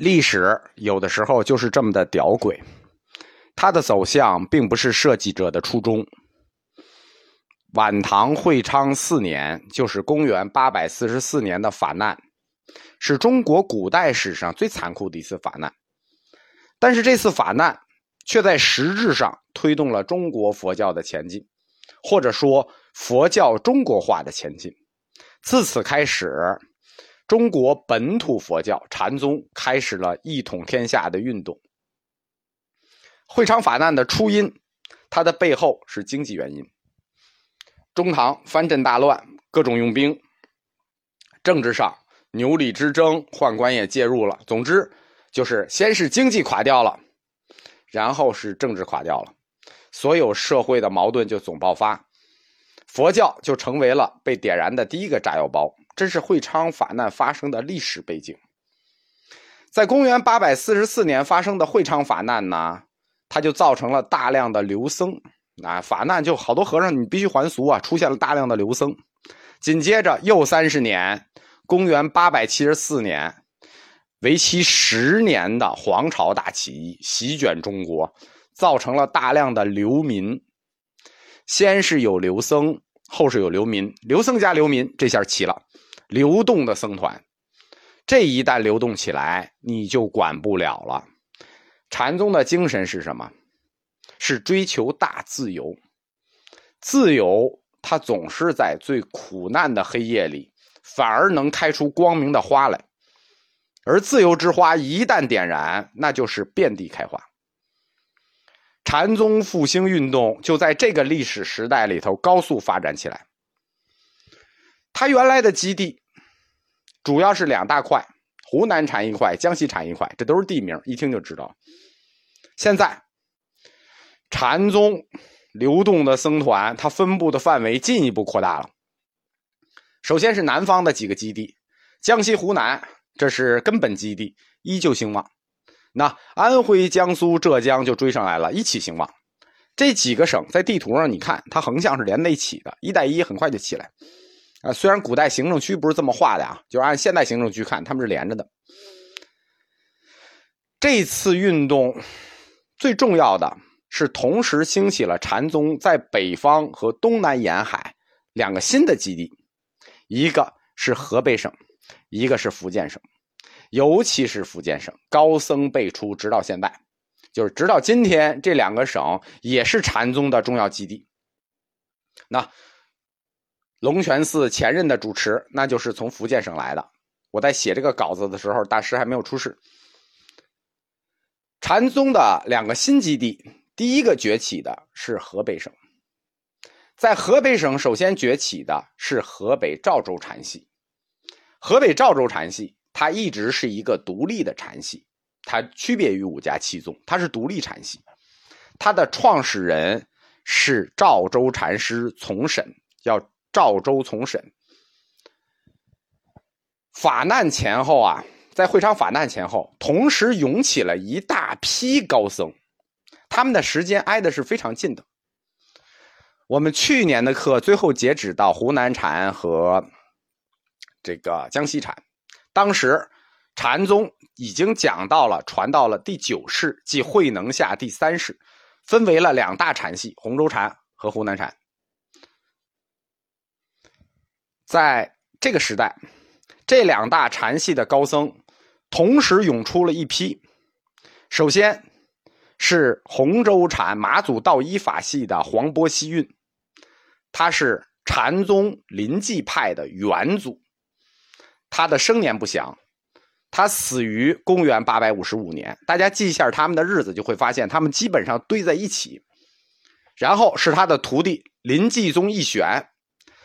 历史有的时候就是这么的屌诡，它的走向并不是设计者的初衷。晚唐会昌四年，就是公元八百四十四年的法难，是中国古代史上最残酷的一次法难。但是这次法难却在实质上推动了中国佛教的前进，或者说佛教中国化的前进。自此开始。中国本土佛教禅宗开始了一统天下的运动。会昌法难的初因，它的背后是经济原因。中唐藩镇大乱，各种用兵，政治上牛李之争，宦官也介入了。总之，就是先是经济垮掉了，然后是政治垮掉了，所有社会的矛盾就总爆发，佛教就成为了被点燃的第一个炸药包。这是会昌法难发生的历史背景。在公元八百四十四年发生的会昌法难呢，它就造成了大量的流僧啊，法难就好多和尚你必须还俗啊，出现了大量的流僧。紧接着又三十年，公元八百七十四年，为期十年的黄巢大起义席卷中国，造成了大量的流民。先是有流僧，后是有流民，流僧加流民，这下齐了。流动的僧团，这一旦流动起来，你就管不了了。禅宗的精神是什么？是追求大自由。自由，它总是在最苦难的黑夜里，反而能开出光明的花来。而自由之花一旦点燃，那就是遍地开花。禅宗复兴运动就在这个历史时代里头高速发展起来。它原来的基地。主要是两大块，湖南产一块，江西产一块，这都是地名，一听就知道。现在，禅宗流动的僧团，它分布的范围进一步扩大了。首先是南方的几个基地，江西、湖南，这是根本基地，依旧兴旺。那安徽、江苏、浙江就追上来了，一起兴旺。这几个省在地图上，你看它横向是连在一起的，一带一很快就起来。啊，虽然古代行政区不是这么画的啊，就按现代行政区看，他们是连着的。这次运动最重要的是同时兴起了禅宗在北方和东南沿海两个新的基地，一个是河北省，一个是福建省。尤其是福建省，高僧辈出，直到现在，就是直到今天，这两个省也是禅宗的重要基地。那。龙泉寺前任的主持，那就是从福建省来的。我在写这个稿子的时候，大师还没有出世。禅宗的两个新基地，第一个崛起的是河北省。在河北省，首先崛起的是河北赵州禅系。河北赵州禅系，它一直是一个独立的禅系，它区别于五家七宗，它是独立禅系。它的创始人是赵州禅师从审，叫。赵州从审，法难前后啊，在会昌法难前后，同时涌起了一大批高僧，他们的时间挨的是非常近的。我们去年的课最后截止到湖南禅和这个江西禅，当时禅宗已经讲到了，传到了第九世，即慧能下第三世，分为了两大禅系：洪州禅和湖南禅。在这个时代，这两大禅系的高僧同时涌出了一批。首先是洪州禅马祖道一法系的黄波西运，他是禅宗临济派的元祖，他的生年不详，他死于公元八百五十五年。大家记一下他们的日子，就会发现他们基本上堆在一起。然后是他的徒弟临济宗义玄。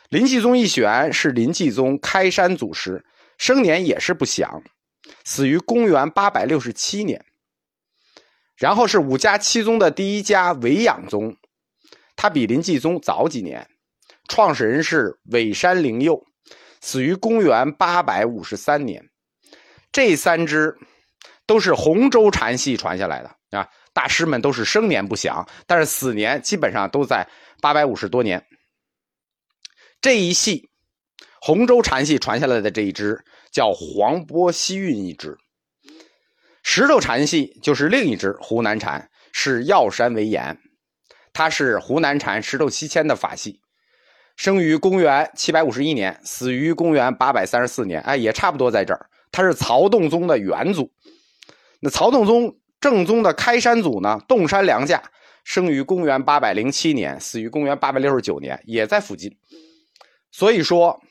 林继宗一选是林继宗开山祖师，生年也是不详，死于公元八百六十七年。然后是五家七宗的第一家韦养宗，他比林继宗早几年，创始人是韦山灵佑，死于公元八百五十三年。这三支都是洪州禅系传下来的啊，大师们都是生年不详，但是死年基本上都在八百五十多年。这一系，洪州禅系传下来的这一支叫黄波西运一支。石头禅系就是另一支湖南禅，是药山为岩，他是湖南禅石头西迁的法系，生于公元七百五十一年，死于公元八百三十四年，哎，也差不多在这儿。他是曹洞宗的元祖。那曹洞宗正宗的开山祖呢？洞山良价生于公元八百零七年，死于公元八百六十九年，也在附近。所以说，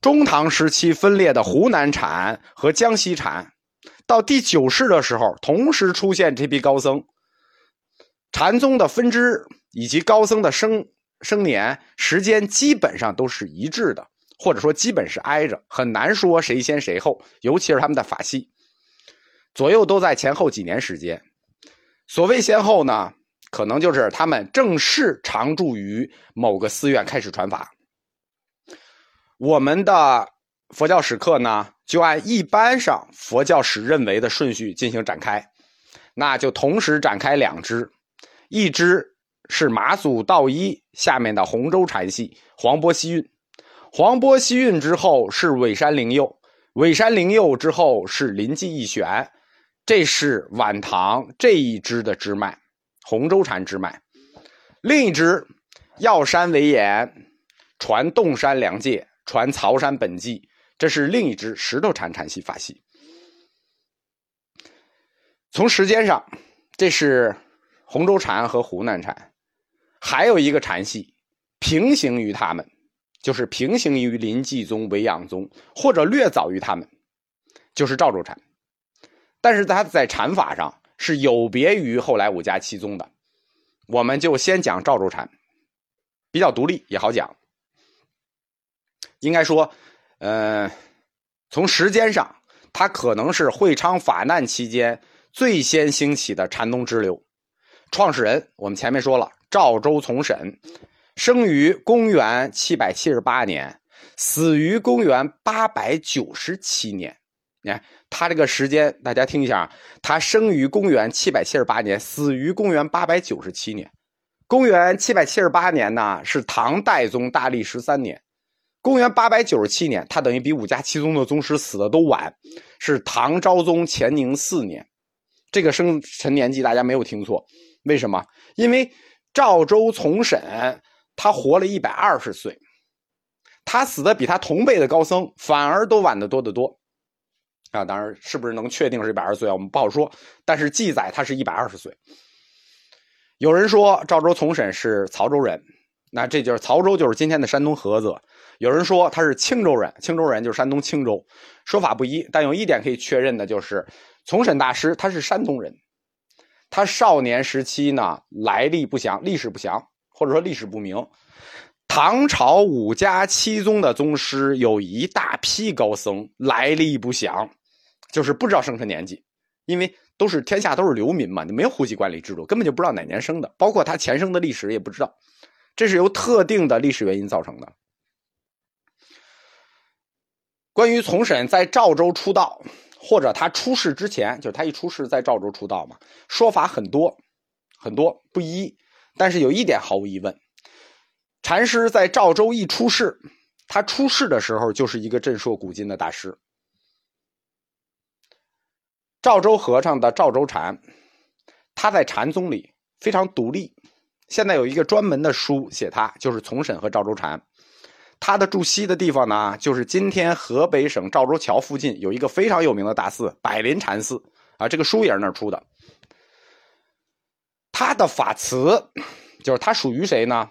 中唐时期分裂的湖南禅和江西禅，到第九世的时候，同时出现这批高僧。禅宗的分支以及高僧的生生年时间基本上都是一致的。或者说，基本是挨着，很难说谁先谁后，尤其是他们的法系，左右都在前后几年时间。所谓先后呢，可能就是他们正式常住于某个寺院开始传法。我们的佛教史课呢，就按一般上佛教史认为的顺序进行展开，那就同时展开两支，一支是马祖道一下面的洪州禅系，黄波西运。黄波西运之后是尾山灵佑，尾山灵佑之后是临济义玄，这是晚唐这一支的支脉，洪州禅支脉。另一支药山为岩，传洞山良界，传曹山本纪，这是另一支石头禅禅系法系。从时间上，这是洪州禅和湖南禅，还有一个禅系平行于他们。就是平行于临济宗、维养宗，或者略早于他们，就是赵州禅。但是他在禅法上是有别于后来五家七宗的。我们就先讲赵州禅，比较独立也好讲。应该说，呃，从时间上，他可能是会昌法难期间最先兴起的禅宗支流。创始人我们前面说了，赵州从审。生于公元七百七十八年，死于公元八百九十七年。你看他这个时间，大家听一下，他生于公元七百七十八年，死于公元八百九十七年。公元七百七十八年呢，是唐代宗大历十三年；公元八百九十七年，他等于比五家七宗的宗师死的都晚，是唐昭宗乾宁四年。这个生辰年纪大家没有听错，为什么？因为赵州从审。他活了一百二十岁，他死的比他同辈的高僧反而都晚得多得多，啊，当然是不是能确定是一百二十岁啊？我们不好说，但是记载他是一百二十岁。有人说赵州从审是曹州人，那这就是曹州就是今天的山东菏泽。有人说他是青州人，青州人就是山东青州，说法不一，但有一点可以确认的就是从审大师他是山东人，他少年时期呢来历不详，历史不详。或者说历史不明，唐朝五家七宗的宗师有一大批高僧来历不详，就是不知道生辰年纪，因为都是天下都是流民嘛，你没有户籍管理制度，根本就不知道哪年生的，包括他前生的历史也不知道，这是由特定的历史原因造成的。关于从审在赵州出道，或者他出世之前，就是他一出世在赵州出道嘛，说法很多很多不一。但是有一点毫无疑问，禅师在赵州一出世，他出世的时候就是一个震烁古今的大师。赵州和尚的赵州禅，他在禅宗里非常独立。现在有一个专门的书写他，就是从审和赵州禅。他的住锡的地方呢，就是今天河北省赵州桥附近有一个非常有名的大寺——百林禅寺啊。这个书也是那儿出的。他的法词，就是他属于谁呢？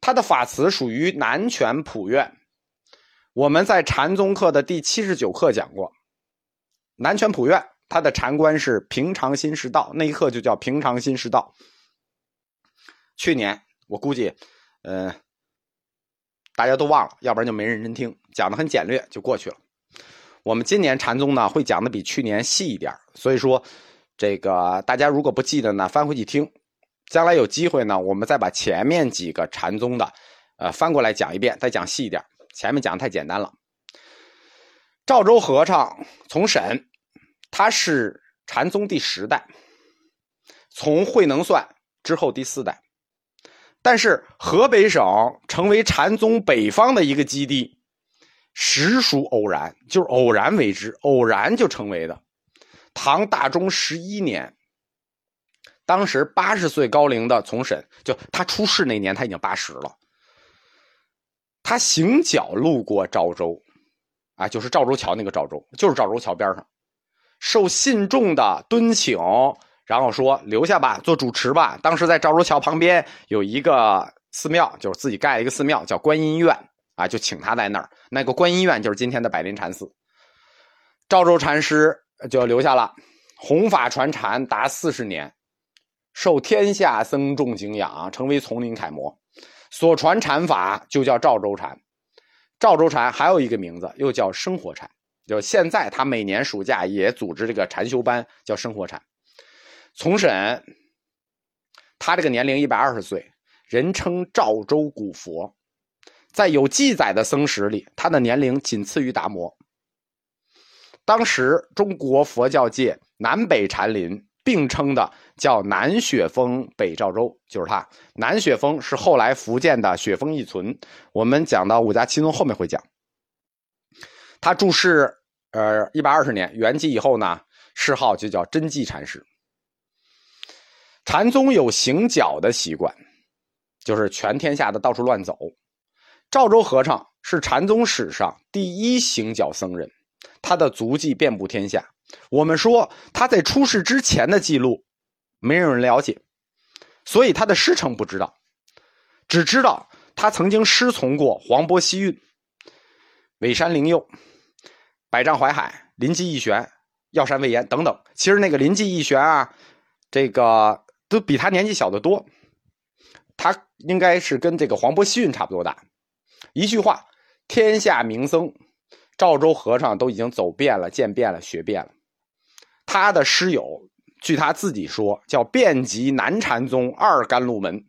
他的法词属于南泉普院。我们在禅宗课的第七十九课讲过，南泉普院他的禅观是平常心是道，那一课就叫平常心是道。去年我估计，呃，大家都忘了，要不然就没认真听，讲的很简略就过去了。我们今年禅宗呢会讲的比去年细一点，所以说这个大家如果不记得呢，翻回去听。将来有机会呢，我们再把前面几个禅宗的，呃，翻过来讲一遍，再讲细一点。前面讲的太简单了。赵州和尚从审，他是禅宗第十代，从慧能算之后第四代。但是河北省成为禅宗北方的一个基地，实属偶然，就是偶然为之，偶然就成为的。唐大中十一年，当时八十岁高龄的从审，就他出事那年他已经八十了。他行脚路过赵州，啊，就是赵州桥那个赵州，就是赵州桥边上，受信众的敦请，然后说留下吧，做主持吧。当时在赵州桥旁边有一个寺庙，就是自己盖了一个寺庙，叫观音院，啊，就请他在那儿。那个观音院就是今天的百灵禅寺。赵州禅师就留下了，弘法传禅达四十年，受天下僧众敬仰，成为丛林楷模。所传禅法就叫赵州禅。赵州禅还有一个名字，又叫生活禅。就现在他每年暑假也组织这个禅修班，叫生活禅。从审，他这个年龄一百二十岁，人称赵州古佛，在有记载的僧史里，他的年龄仅次于达摩。当时中国佛教界南北禅林并称的叫南雪峰北赵州，就是他。南雪峰是后来福建的雪峰一存，我们讲到五家七宗后面会讲。他住世呃一百二十年，圆寂以后呢，谥号就叫真寂禅师。禅宗有行脚的习惯，就是全天下的到处乱走。赵州和尚是禅宗史上第一行脚僧人。他的足迹遍布天下。我们说他在出世之前的记录，没有人了解，所以他的师承不知道，只知道他曾经师从过黄波、西运、尾山灵佑、百丈怀海、临济义玄、药山魏延等等。其实那个临济义玄啊，这个都比他年纪小得多。他应该是跟这个黄渤、西运差不多大。一句话，天下名僧。赵州和尚都已经走遍了、见遍了、学遍了。他的师友，据他自己说，叫遍及南禅宗二甘露门。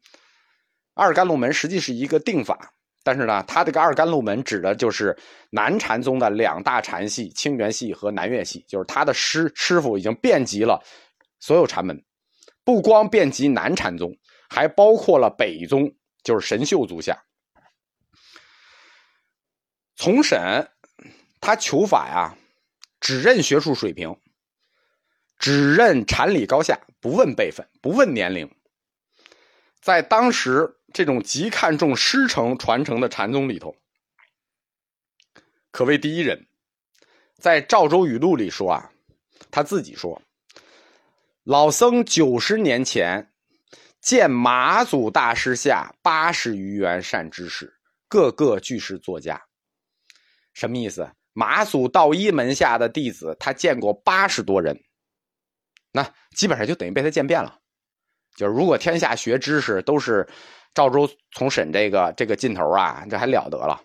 二甘露门实际是一个定法，但是呢，他这个二甘露门指的就是南禅宗的两大禅系——清源系和南岳系。就是他的师师傅已经遍及了所有禅门，不光遍及南禅宗，还包括了北宗，就是神秀足下。从审。他求法呀，只认学术水平，只认禅理高下，不问辈分，不问年龄。在当时这种极看重师承传承的禅宗里头，可谓第一人。在《赵州语录》里说啊，他自己说：“老僧九十年前见马祖大师下八十余员善知识，个个俱是作家。”什么意思？马祖道一门下的弟子，他见过八十多人，那基本上就等于被他见遍了。就是如果天下学知识都是赵州从审这个这个劲头啊，这还了得了。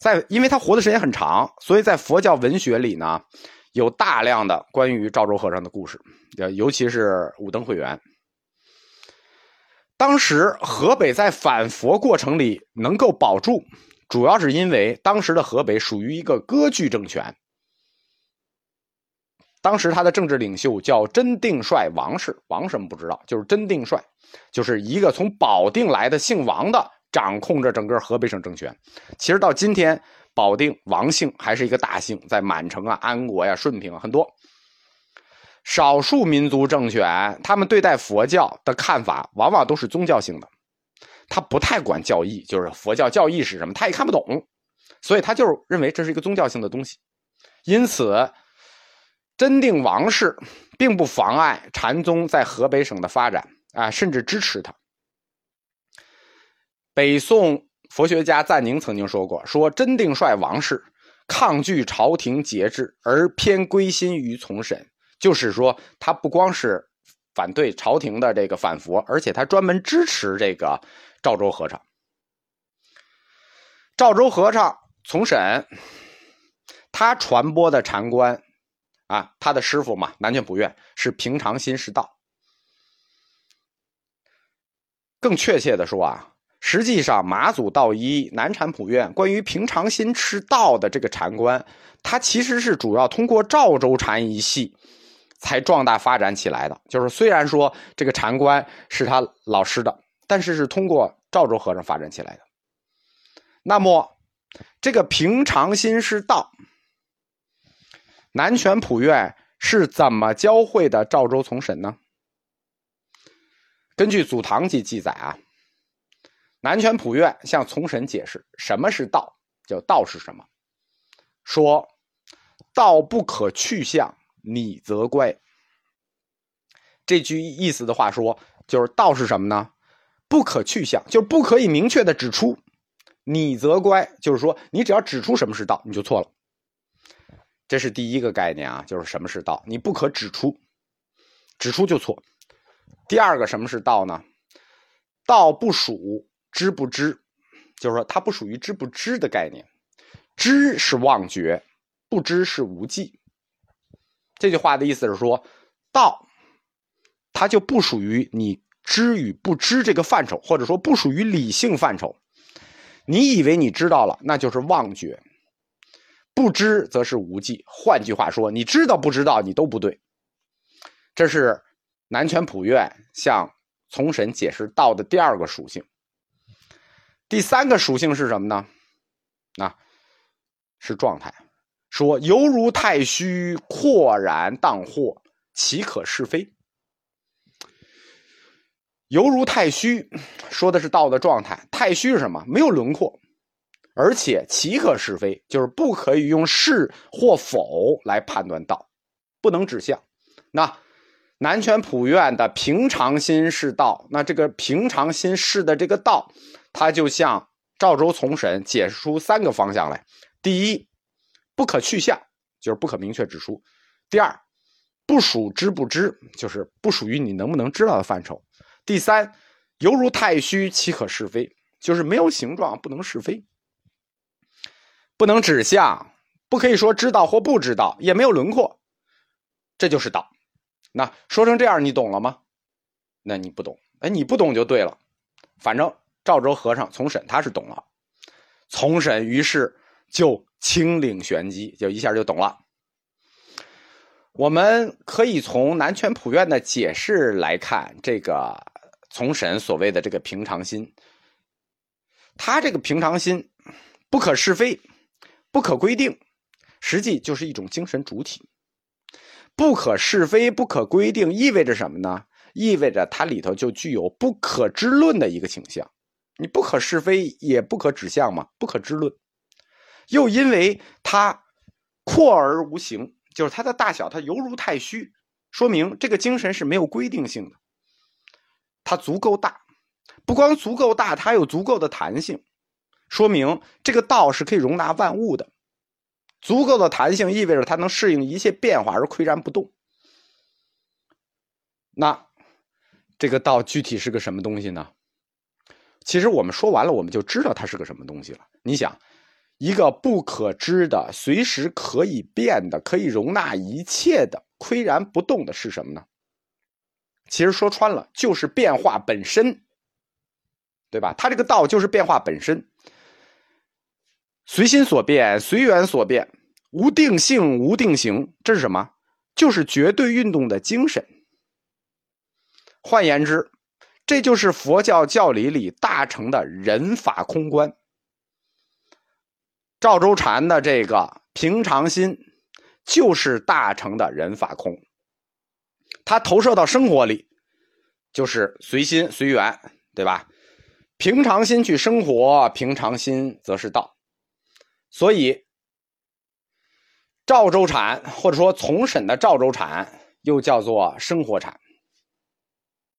在，因为他活的时间很长，所以在佛教文学里呢，有大量的关于赵州和尚的故事，尤其是五灯会员。当时河北在反佛过程里能够保住。主要是因为当时的河北属于一个割据政权，当时他的政治领袖叫真定帅王氏，王什么不知道，就是真定帅，就是一个从保定来的姓王的，掌控着整个河北省政权。其实到今天，保定王姓还是一个大姓，在满城啊、安国呀、顺平啊很多。少数民族政权，他们对待佛教的看法往往都是宗教性的。他不太管教义，就是佛教教义是什么，他也看不懂，所以他就认为这是一个宗教性的东西。因此，真定王氏并不妨碍禅宗在河北省的发展啊，甚至支持他。北宋佛学家赞宁曾经说过：“说真定帅王氏抗拒朝廷节制，而偏归心于从审。”就是说，他不光是反对朝廷的这个反佛，而且他专门支持这个。赵州和尚，赵州和尚从审，他传播的禅观啊，他的师傅嘛，南拳普愿是平常心是道。更确切的说啊，实际上马祖道一、南禅普院关于平常心是道的这个禅观，它其实是主要通过赵州禅一系才壮大发展起来的。就是虽然说这个禅观是他老师的。但是是通过赵州和尚发展起来的。那么，这个平常心是道，南拳普院是怎么教会的赵州从审呢？根据《祖堂记》记载啊，南拳普愿向从审解释什么是道，叫道是什么？说道不可去向，你则乖。这句意思的话说，就是道是什么呢？不可去向，就是不可以明确的指出。你则乖，就是说你只要指出什么是道，你就错了。这是第一个概念啊，就是什么是道，你不可指出，指出就错。第二个什么是道呢？道不属知不知，就是说它不属于知不知的概念。知是妄觉，不知是无记。这句话的意思是说，道它就不属于你知与不知这个范畴，或者说不属于理性范畴。你以为你知道了，那就是妄觉；不知则是无记。换句话说，你知道不知道，你都不对。这是。南拳普愿向从审解释道的第二个属性，第三个属性是什么呢？啊，是状态。说犹如太虚，阔然荡惑，岂可是非？犹如太虚，说的是道的状态。太虚是什么？没有轮廓，而且岂可是非？就是不可以用是或否来判断道，不能指向。那。南拳普愿的平常心是道，那这个平常心是的这个道，他就向赵州从审解释出三个方向来：第一，不可去向，就是不可明确指出；第二，不属知不知，就是不属于你能不能知道的范畴；第三，犹如太虚，岂可是非，就是没有形状，不能是非，不能指向，不可以说知道或不知道，也没有轮廓，这就是道。那说成这样，你懂了吗？那你不懂，哎，你不懂就对了。反正赵州和尚从审他是懂了，从审于是就清领玄机，就一下就懂了。我们可以从南拳普愿的解释来看，这个从审所谓的这个平常心，他这个平常心不可是非，不可规定，实际就是一种精神主体。不可是非，不可规定，意味着什么呢？意味着它里头就具有不可知论的一个倾向。你不可是非，也不可指向嘛，不可知论。又因为它阔而无形，就是它的大小，它犹如太虚，说明这个精神是没有规定性的。它足够大，不光足够大，它有足够的弹性，说明这个道是可以容纳万物的。足够的弹性意味着它能适应一切变化而岿然不动。那这个道具体是个什么东西呢？其实我们说完了，我们就知道它是个什么东西了。你想，一个不可知的、随时可以变的、可以容纳一切的、岿然不动的是什么呢？其实说穿了，就是变化本身，对吧？它这个道就是变化本身。随心所变，随缘所变，无定性，无定型，这是什么？就是绝对运动的精神。换言之，这就是佛教教理里大乘的人法空观。赵州禅的这个平常心，就是大乘的人法空。他投射到生活里，就是随心随缘，对吧？平常心去生活，平常心则是道。所以，赵州禅或者说从审的赵州禅，又叫做生活禅。